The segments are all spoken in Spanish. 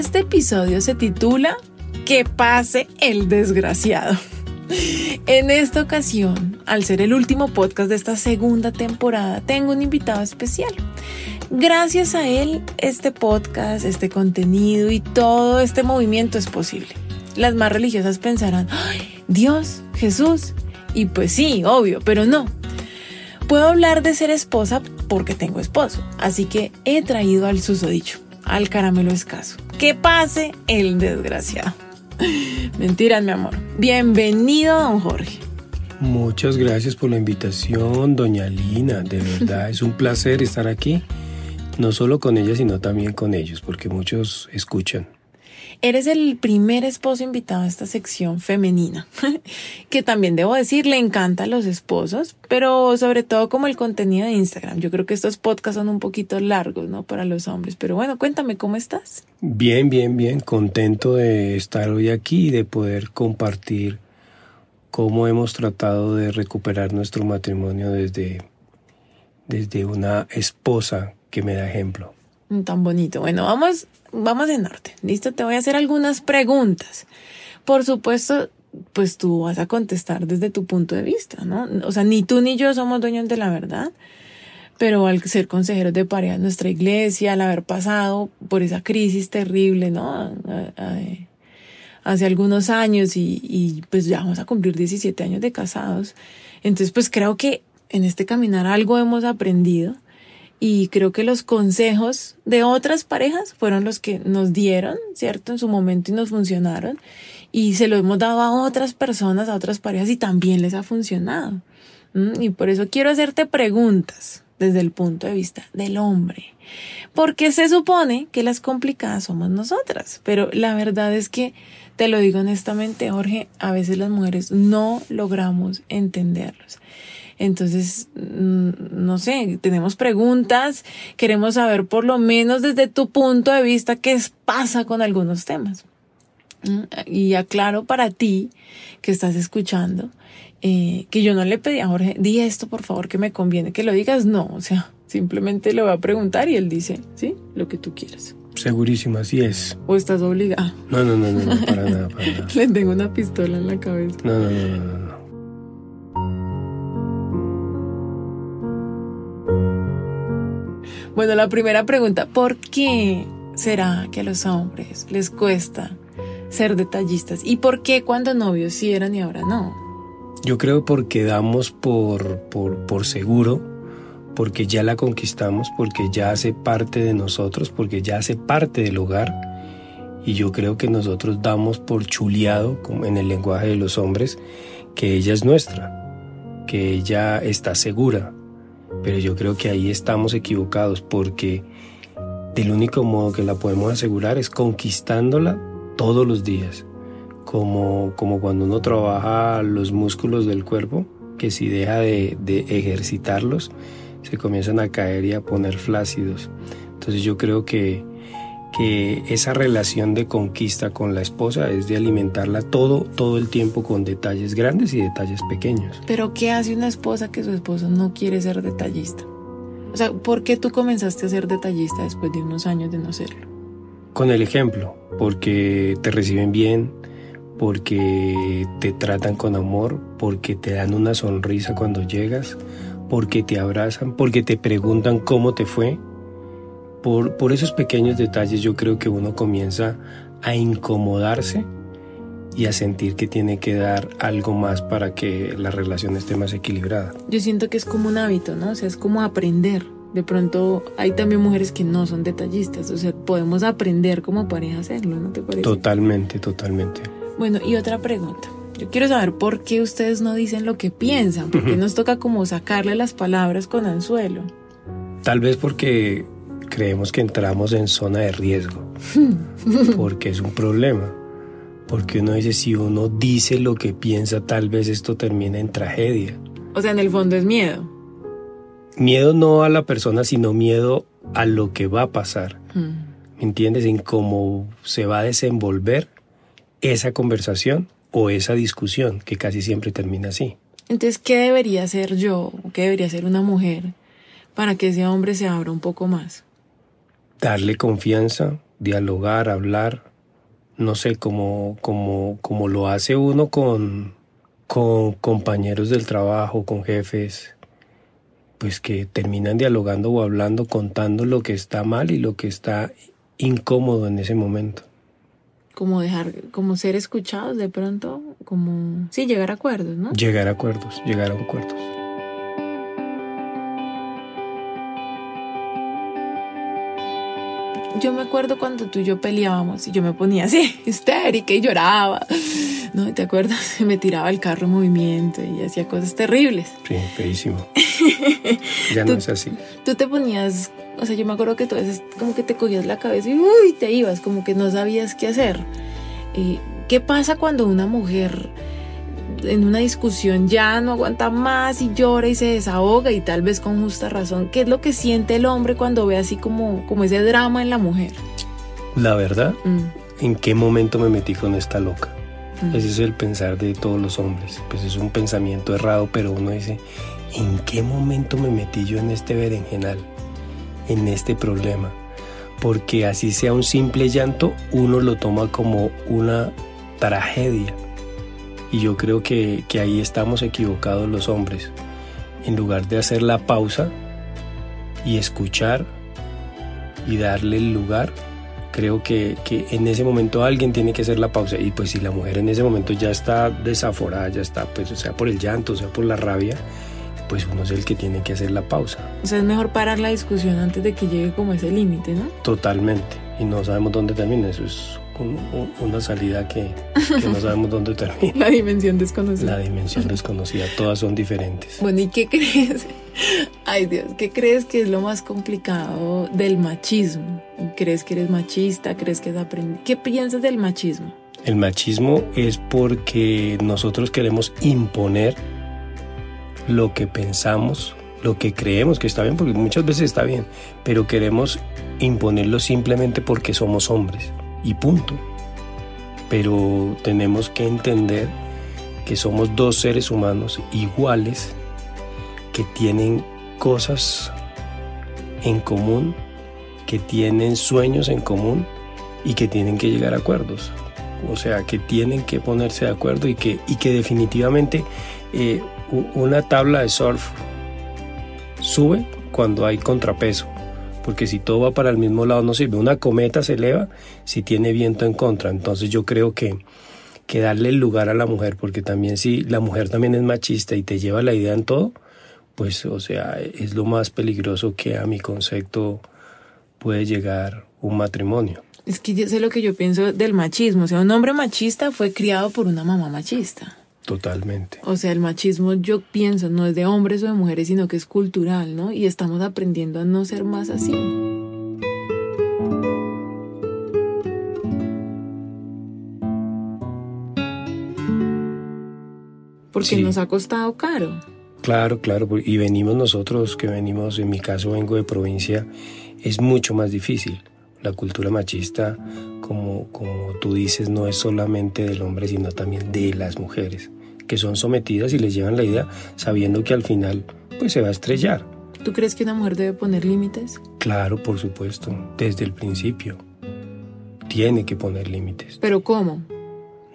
Este episodio se titula Que pase el desgraciado. En esta ocasión, al ser el último podcast de esta segunda temporada, tengo un invitado especial. Gracias a él, este podcast, este contenido y todo este movimiento es posible. Las más religiosas pensarán, Dios, Jesús. Y pues sí, obvio, pero no. Puedo hablar de ser esposa porque tengo esposo, así que he traído al susodicho al caramelo escaso. Que pase el desgraciado. Mentiras, mi amor. Bienvenido, don Jorge. Muchas gracias por la invitación, doña Lina. De verdad, es un placer estar aquí. No solo con ella, sino también con ellos, porque muchos escuchan. Eres el primer esposo invitado a esta sección femenina, que también debo decir le encanta a los esposos, pero sobre todo como el contenido de Instagram. Yo creo que estos podcasts son un poquito largos, ¿no? Para los hombres, pero bueno, cuéntame cómo estás. Bien, bien, bien, contento de estar hoy aquí y de poder compartir cómo hemos tratado de recuperar nuestro matrimonio desde, desde una esposa que me da ejemplo. Tan bonito. Bueno, vamos, vamos en orden. Listo, te voy a hacer algunas preguntas. Por supuesto, pues tú vas a contestar desde tu punto de vista, ¿no? O sea, ni tú ni yo somos dueños de la verdad, pero al ser consejeros de pareja en nuestra iglesia, al haber pasado por esa crisis terrible, ¿no? Hace algunos años y, y pues ya vamos a cumplir 17 años de casados. Entonces, pues creo que en este caminar algo hemos aprendido y creo que los consejos de otras parejas fueron los que nos dieron, ¿cierto? En su momento y nos funcionaron. Y se lo hemos dado a otras personas, a otras parejas y también les ha funcionado. Y por eso quiero hacerte preguntas desde el punto de vista del hombre. Porque se supone que las complicadas somos nosotras. Pero la verdad es que, te lo digo honestamente, Jorge, a veces las mujeres no logramos entenderlos. Entonces, mm, no sé, tenemos preguntas, queremos saber por lo menos desde tu punto de vista qué pasa con algunos temas. Mm, y aclaro para ti que estás escuchando eh, que yo no le pedí a Jorge, di esto por favor que me conviene que lo digas. No, o sea, simplemente le voy a preguntar y él dice, sí, lo que tú quieras. Segurísimo, así es. ¿O estás obligada? No, no, no, no, no para nada, para nada. le tengo una pistola en la cabeza. No, no, no, no, no. Bueno, la primera pregunta, ¿por qué será que a los hombres les cuesta ser detallistas? ¿Y por qué cuando novios sí eran y ahora no? Yo creo porque damos por, por, por seguro, porque ya la conquistamos, porque ya hace parte de nosotros, porque ya hace parte del hogar. Y yo creo que nosotros damos por chuleado, en el lenguaje de los hombres, que ella es nuestra, que ella está segura, pero yo creo que ahí estamos equivocados porque del único modo que la podemos asegurar es conquistándola todos los días, como, como cuando uno trabaja los músculos del cuerpo, que si deja de, de ejercitarlos, se comienzan a caer y a poner flácidos. Entonces yo creo que que esa relación de conquista con la esposa es de alimentarla todo, todo el tiempo con detalles grandes y detalles pequeños. Pero ¿qué hace una esposa que su esposo no quiere ser detallista? O sea, ¿por qué tú comenzaste a ser detallista después de unos años de no serlo? Con el ejemplo, porque te reciben bien, porque te tratan con amor, porque te dan una sonrisa cuando llegas, porque te abrazan, porque te preguntan cómo te fue por, por esos pequeños detalles yo creo que uno comienza a incomodarse y a sentir que tiene que dar algo más para que la relación esté más equilibrada. Yo siento que es como un hábito, ¿no? O sea, es como aprender. De pronto hay también mujeres que no son detallistas, o sea, podemos aprender como pareja a hacerlo, ¿no te parece? Totalmente, totalmente. Bueno, y otra pregunta. Yo quiero saber por qué ustedes no dicen lo que piensan, porque nos toca como sacarle las palabras con anzuelo. Tal vez porque creemos que entramos en zona de riesgo, porque es un problema. Porque uno dice, si uno dice lo que piensa, tal vez esto termine en tragedia. O sea, en el fondo es miedo. Miedo no a la persona, sino miedo a lo que va a pasar. ¿Me entiendes? En cómo se va a desenvolver esa conversación o esa discusión, que casi siempre termina así. Entonces, ¿qué debería hacer yo qué debería hacer una mujer para que ese hombre se abra un poco más? Darle confianza, dialogar, hablar, no sé, como, como, como lo hace uno con, con compañeros del trabajo, con jefes, pues que terminan dialogando o hablando, contando lo que está mal y lo que está incómodo en ese momento. Como dejar, como ser escuchados de pronto, como, sí, llegar a acuerdos, ¿no? Llegar a acuerdos, llegar a acuerdos. Yo me acuerdo cuando tú y yo peleábamos y yo me ponía así, histérica y lloraba. ¿No? ¿Te acuerdas? Me tiraba el carro en movimiento y hacía cosas terribles. Sí, feísimo. ya no es así. Tú te ponías, o sea, yo me acuerdo que tú a veces como que te cogías la cabeza y uy, te ibas, como que no sabías qué hacer. Eh, ¿Qué pasa cuando una mujer en una discusión ya no aguanta más y llora y se desahoga y tal vez con justa razón. ¿Qué es lo que siente el hombre cuando ve así como, como ese drama en la mujer? La verdad, mm. ¿en qué momento me metí con esta loca? Mm. Ese es el pensar de todos los hombres. Pues es un pensamiento errado, pero uno dice, ¿en qué momento me metí yo en este berenjenal? En este problema. Porque así sea un simple llanto, uno lo toma como una tragedia y yo creo que, ahí estamos equivocados los hombres. En lugar de hacer la pausa y escuchar y darle el lugar, creo que, en ese momento alguien tiene que hacer la pausa. Y pues si la mujer en ese momento ya está desaforada, ya está, pues sea por el llanto, sea por la rabia, pues uno es el que tiene que hacer la pausa. O sea, es mejor parar la discusión antes de que llegue como ese límite, ¿no? Totalmente. Y no sabemos dónde termina. Eso es una salida que, no sabemos dónde termina. La dimensión desconocida. La dimensión desconocida, todas son diferentes. Bueno, ¿y qué crees? Ay Dios, ¿qué crees que es lo más complicado del machismo? ¿Crees que eres machista? ¿Crees que es aprendido? ¿Qué piensas del machismo? El machismo es porque nosotros queremos imponer lo que pensamos, lo que creemos que está bien, porque muchas veces está bien, pero queremos imponerlo simplemente porque somos hombres y punto. Pero tenemos que entender que somos dos seres humanos iguales que tienen cosas en común, que tienen sueños en común y que tienen que llegar a acuerdos. O sea, que tienen que ponerse de acuerdo y que, y que definitivamente eh, una tabla de surf sube cuando hay contrapeso porque si todo va para el mismo lado no sirve. Una cometa se eleva si tiene viento en contra. Entonces yo creo que, que darle el lugar a la mujer, porque también si la mujer también es machista y te lleva la idea en todo, pues o sea, es lo más peligroso que a mi concepto puede llegar un matrimonio. Es que yo sé lo que yo pienso del machismo. O sea, un hombre machista fue criado por una mamá machista. Totalmente. O sea, el machismo yo pienso no es de hombres o de mujeres, sino que es cultural, ¿no? Y estamos aprendiendo a no ser más así. Porque nos ha costado caro. Claro, claro, y venimos nosotros que venimos, en mi caso vengo de provincia, es mucho más difícil. La cultura machista como, como tú dices, no es solamente del hombre, sino también de las mujeres, que son sometidas y les llevan la idea sabiendo que al final pues se va a estrellar. ¿Tú crees que una mujer debe poner límites? Claro, por supuesto, desde el principio. Tiene que poner límites. ¿Pero cómo?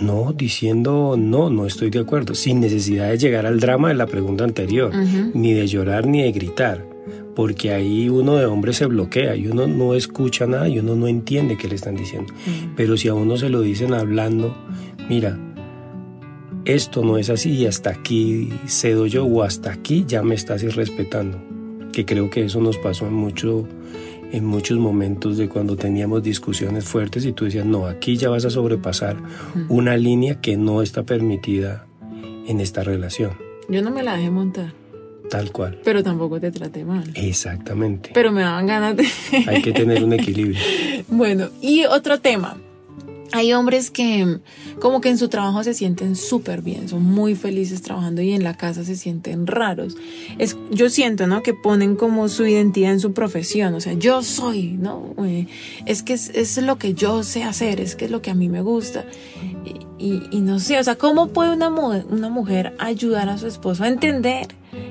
No, diciendo no, no estoy de acuerdo, sin necesidad de llegar al drama de la pregunta anterior, ni de llorar ni de gritar porque ahí uno de hombre se bloquea y uno no escucha nada y uno no entiende qué le están diciendo. Mm. Pero si a uno se lo dicen hablando, mira, esto no es así y hasta aquí cedo yo o hasta aquí ya me estás irrespetando. Que creo que eso nos pasó en mucho en muchos momentos de cuando teníamos discusiones fuertes y tú decías, no, aquí ya vas a sobrepasar mm. una línea que no está permitida en esta relación. Yo no me la dejé montar. Tal cual. Pero tampoco te trate mal. Exactamente. Pero me daban ganas de... Hay que tener un equilibrio. bueno, y otro tema. Hay hombres que como que en su trabajo se sienten súper bien, son muy felices trabajando y en la casa se sienten raros. Es, yo siento, ¿no? Que ponen como su identidad en su profesión, o sea, yo soy, ¿no? Eh, es que es, es, lo que yo sé hacer, es que es lo que a mí me gusta. Y, no sé, o sea, ¿cómo puede una, una mujer ayudar a su esposo a entender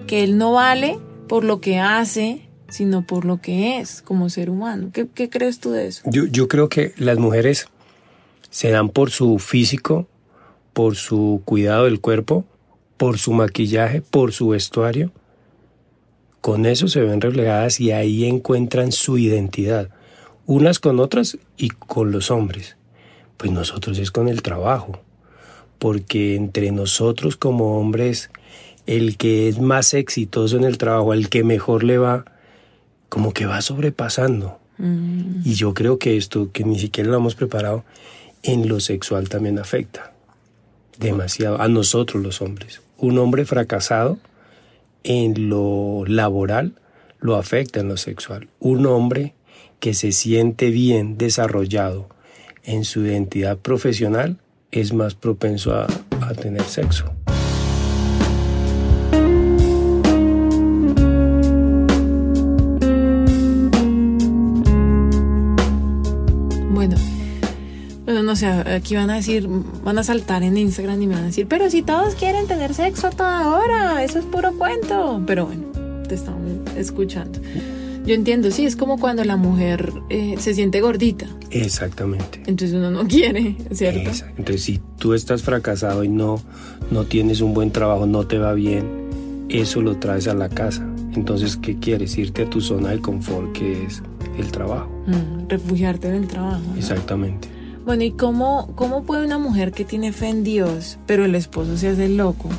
que él no vale por lo que hace, sino por lo que es como ser humano? ¿Qué, qué crees tú de eso? Yo, yo creo que las mujeres se dan por su físico, por su cuidado del cuerpo, por su maquillaje, por su vestuario. Con eso se ven reflejadas y ahí encuentran su identidad, unas con otras y con los hombres. Pues nosotros es con el trabajo, porque entre nosotros como hombres, el que es más exitoso en el trabajo, el que mejor le va, como que va sobrepasando. Mm. Y yo creo que esto, que ni siquiera lo hemos preparado, en lo sexual también afecta demasiado a nosotros los hombres. Un hombre fracasado en lo laboral lo afecta en lo sexual. Un hombre que se siente bien desarrollado en su identidad profesional es más propenso a, a tener sexo. no sé, aquí van a decir, van a saltar en Instagram y me van a decir, pero si todos quieren tener sexo a toda hora, eso es puro cuento. Pero bueno, te estamos escuchando. Yo entiendo, sí, es como cuando la mujer eh, se siente gordita. Exactamente. Entonces uno no quiere, ¿cierto? Entonces si tú estás fracasado y no, no tienes un buen trabajo, no te va bien, eso lo traes a la casa. Entonces, ¿qué quieres? Irte a tu zona de confort, que es el trabajo. Mm, refugiarte en el trabajo. Exactamente. Bueno, ¿y cómo, cómo puede una mujer que tiene fe en Dios, pero el esposo se hace loco?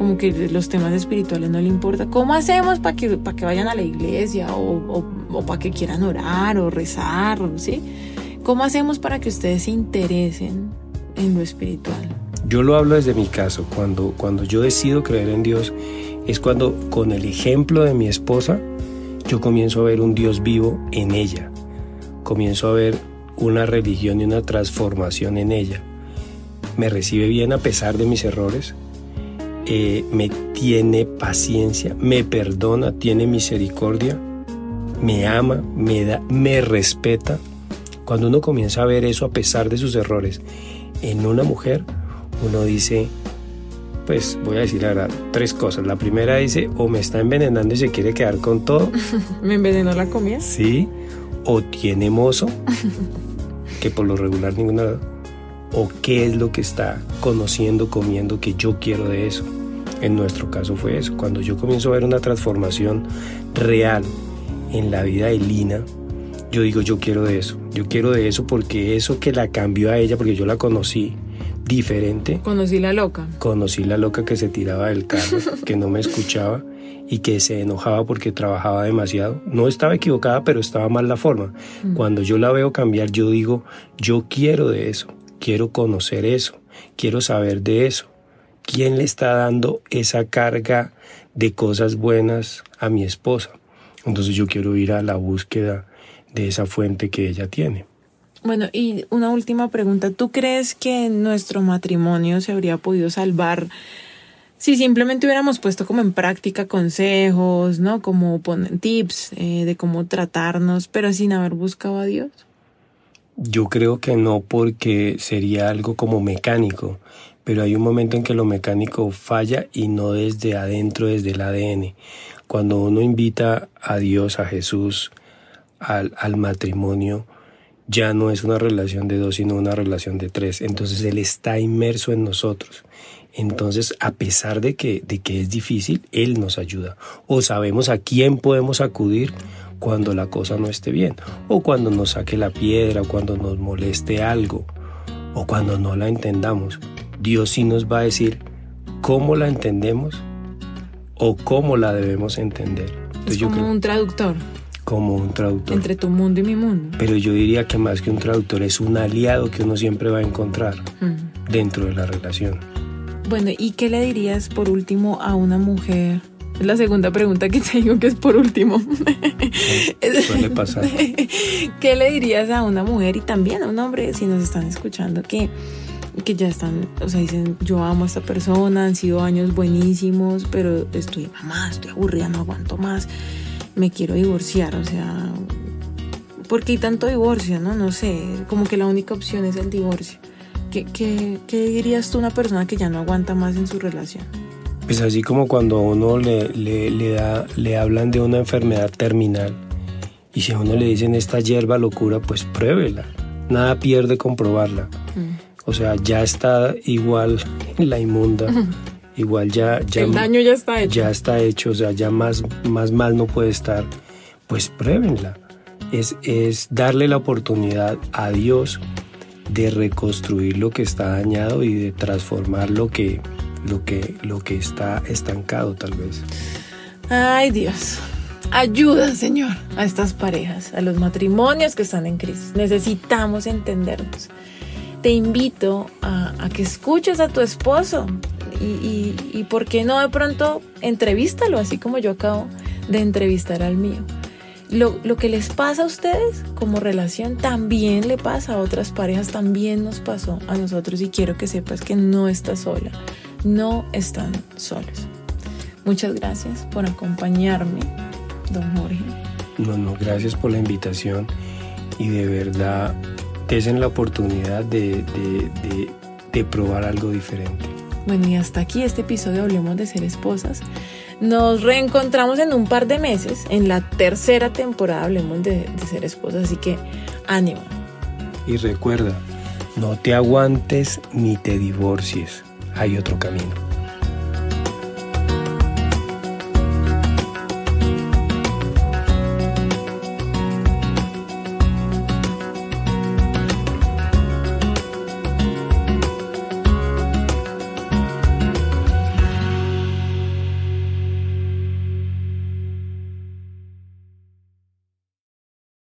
Como que los temas espirituales no le importa. ¿Cómo hacemos para que, para que vayan a la iglesia o, o, para que quieran orar o rezar? ¿sí? ¿Cómo hacemos para que ustedes se interesen en lo espiritual? Yo lo hablo desde mi caso. Cuando, cuando yo decido creer en Dios, es cuando con el ejemplo de mi esposa, yo comienzo a ver un Dios vivo en ella. Comienzo a ver una religión y una transformación en ella. Me recibe bien a pesar de mis errores, eh, me tiene paciencia, me perdona, tiene misericordia, me ama, me da, me respeta. Cuando uno comienza a ver eso a pesar de sus errores en una mujer, uno dice, pues voy a decir ahora tres cosas. La primera dice, o me está envenenando y se quiere quedar con todo. ¿Me envenenó la comida? Sí. O tiene mozo. que por lo regular ninguna o qué es lo que está conociendo, comiendo, que yo quiero de eso. En nuestro caso fue eso. Cuando yo comienzo a ver una transformación real en la vida de Lina, yo digo, yo quiero de eso. Yo quiero de eso porque eso que la cambió a ella, porque yo la conocí diferente. Conocí la loca. Conocí la loca que se tiraba del carro, que no me escuchaba y que se enojaba porque trabajaba demasiado. No estaba equivocada, pero estaba mal la forma. Mm. Cuando yo la veo cambiar, yo digo, yo quiero de eso, quiero conocer eso, quiero saber de eso. ¿Quién le está dando esa carga de cosas buenas a mi esposa? Entonces yo quiero ir a la búsqueda de esa fuente que ella tiene. Bueno, y una última pregunta. ¿Tú crees que nuestro matrimonio se habría podido salvar si simplemente hubiéramos puesto como en práctica consejos, ¿no? Como ponen tips eh, de cómo tratarnos, pero sin haber buscado a Dios. Yo creo que no porque sería algo como mecánico, pero hay un momento en que lo mecánico falla y no desde adentro, desde el ADN. Cuando uno invita a Dios, a Jesús, al, al matrimonio, ya no es una relación de dos, sino una relación de tres. Entonces Él está inmerso en nosotros. Entonces, a pesar de que, de que es difícil, Él nos ayuda. O sabemos a quién podemos acudir cuando la cosa no esté bien. O cuando nos saque la piedra, o cuando nos moleste algo. O cuando no la entendamos. Dios sí nos va a decir cómo la entendemos o cómo la debemos entender. es como un traductor como un traductor. Entre tu mundo y mi mundo. Pero yo diría que más que un traductor es un aliado que uno siempre va a encontrar dentro de la relación. Bueno, ¿y qué le dirías por último a una mujer Es la segunda pregunta que te digo que es por último. Suele pasar. ¿Qué le dirías a una mujer y también a un hombre si nos están escuchando que, que ya están, o sea, dicen, yo amo a esta persona, han sido años buenísimos, pero estoy mamá, estoy aburrida, no aguanto más, me quiero divorciar, o sea, ¿por qué hay tanto divorcio, no? No sé, como que la única opción es el divorcio. ¿Qué, qué, qué dirías tú a una persona que ya no aguanta más en su relación? Pues así como cuando a uno le, le, le, da, le hablan de una enfermedad terminal y si a uno le dicen esta hierba locura, pues pruébela. Nada pierde comprobarla. Mm. O sea, ya está igual la inmunda. Igual ya, ya... El daño ya está hecho. Ya está hecho, o sea, ya más, más mal no puede estar. Pues pruébenla. Es, es darle la oportunidad a Dios de reconstruir lo que está dañado y de transformar lo que, lo que, lo que está estancado tal vez. Ay Dios, ayuda Señor a estas parejas, a los matrimonios que están en crisis. Necesitamos entendernos. Te invito a, que escuches a tu esposo y, y, ¿por qué no de pronto entrevístalo así como yo acabo de entrevistar al mío? lo, lo, que les pasa a ustedes como relación también le pasa a otras parejas, también nos pasó a nosotros y quiero que sepas que no estás sola, no están solos. Muchas gracias por acompañarme, don Jorge. No, no, gracias por la invitación y de verdad desen la oportunidad de, de, de, de probar algo diferente. Bueno, y hasta aquí este episodio Hablemos de Ser Esposas. Nos reencontramos en un par de meses, en la tercera temporada Hablemos de, de Ser Esposas, así que ánimo. Y recuerda, no te aguantes ni te divorcies, hay otro camino.